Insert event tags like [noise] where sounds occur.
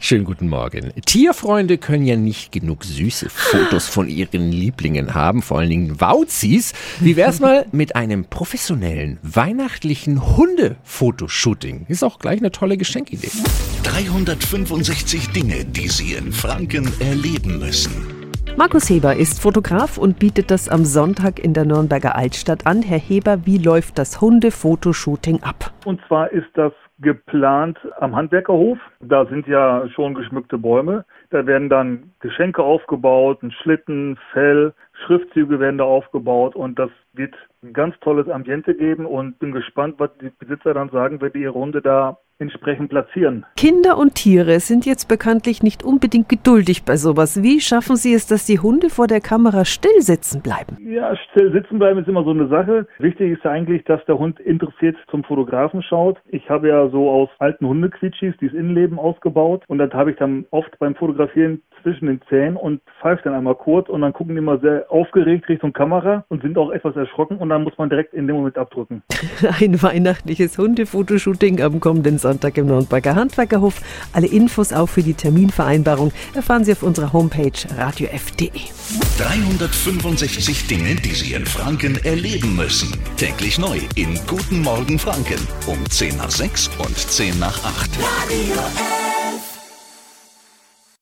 Schönen guten Morgen. Tierfreunde können ja nicht genug süße Fotos von ihren Lieblingen haben, vor allen Dingen Wauzis. Wie wär's mal mit einem professionellen weihnachtlichen Hunde-Fotoshooting? Ist auch gleich eine tolle Geschenkidee. 365 Dinge, die Sie in Franken erleben müssen. Markus Heber ist Fotograf und bietet das am Sonntag in der Nürnberger Altstadt an. Herr Heber, wie läuft das Hunde-Fotoshooting ab? Und zwar ist das geplant am Handwerkerhof. Da sind ja schon geschmückte Bäume. Da werden dann Geschenke aufgebaut, ein Schlitten, Fell, Schriftzüge werden da aufgebaut und das wird ein ganz tolles Ambiente geben und bin gespannt, was die Besitzer dann sagen, wenn die ihre Runde da entsprechend platzieren. Kinder und Tiere sind jetzt bekanntlich nicht unbedingt geduldig bei sowas. Wie schaffen Sie es, dass die Hunde vor der Kamera still sitzen bleiben? Ja, still sitzen bleiben ist immer so eine Sache. Wichtig ist eigentlich, dass der Hund interessiert zum Fotografen schaut. Ich habe ja so aus alten Hundequitschis dieses Innenleben ausgebaut und das habe ich dann oft beim Fotografieren zwischen den Zähnen und pfeift dann einmal kurz und dann gucken die immer sehr aufgeregt Richtung Kamera und sind auch etwas erschrocken und dann muss man direkt in dem Moment abdrücken. [laughs] Ein weihnachtliches Hundefotoshooting am kommenden Sonntag im Nürnberger Handwerkerhof. Alle Infos auch für die Terminvereinbarung erfahren Sie auf unserer Homepage radiof.de. 365 Dinge, die Sie in Franken erleben müssen. Täglich neu in Guten Morgen Franken um 10 nach 6 und 10 nach 8. Radio F.